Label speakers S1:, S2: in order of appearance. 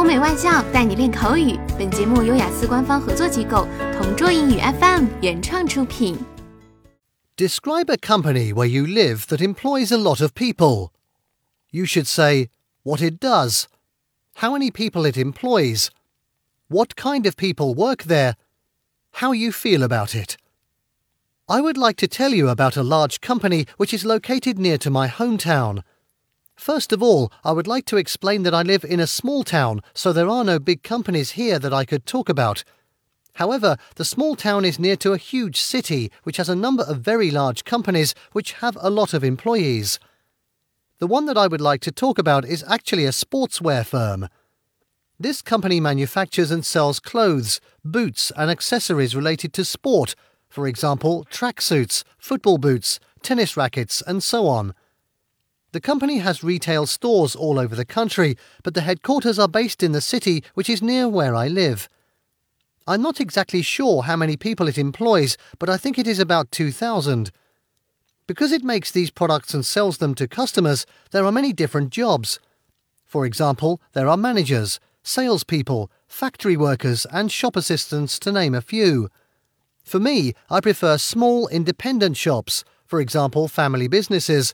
S1: 欧美外教带你练口语。本节目由雅思官方合作机构同桌英语 FM 原创出品。
S2: Describe a company where you live that employs a lot of people. You should say what it does, how many people it employs, what kind of people work there, how you feel about it. I would like to tell you about a large company which is located near to my hometown. First of all, I would like to explain that I live in a small town, so there are no big companies here that I could talk about. However, the small town is near to a huge city which has a number of very large companies which have a lot of employees. The one that I would like to talk about is actually a sportswear firm. This company manufactures and sells clothes, boots, and accessories related to sport, for example, tracksuits, football boots, tennis rackets, and so on. The company has retail stores all over the country, but the headquarters are based in the city, which is near where I live. I'm not exactly sure how many people it employs, but I think it is about 2,000. Because it makes these products and sells them to customers, there are many different jobs. For example, there are managers, salespeople, factory workers, and shop assistants, to name a few. For me, I prefer small independent shops, for example, family businesses,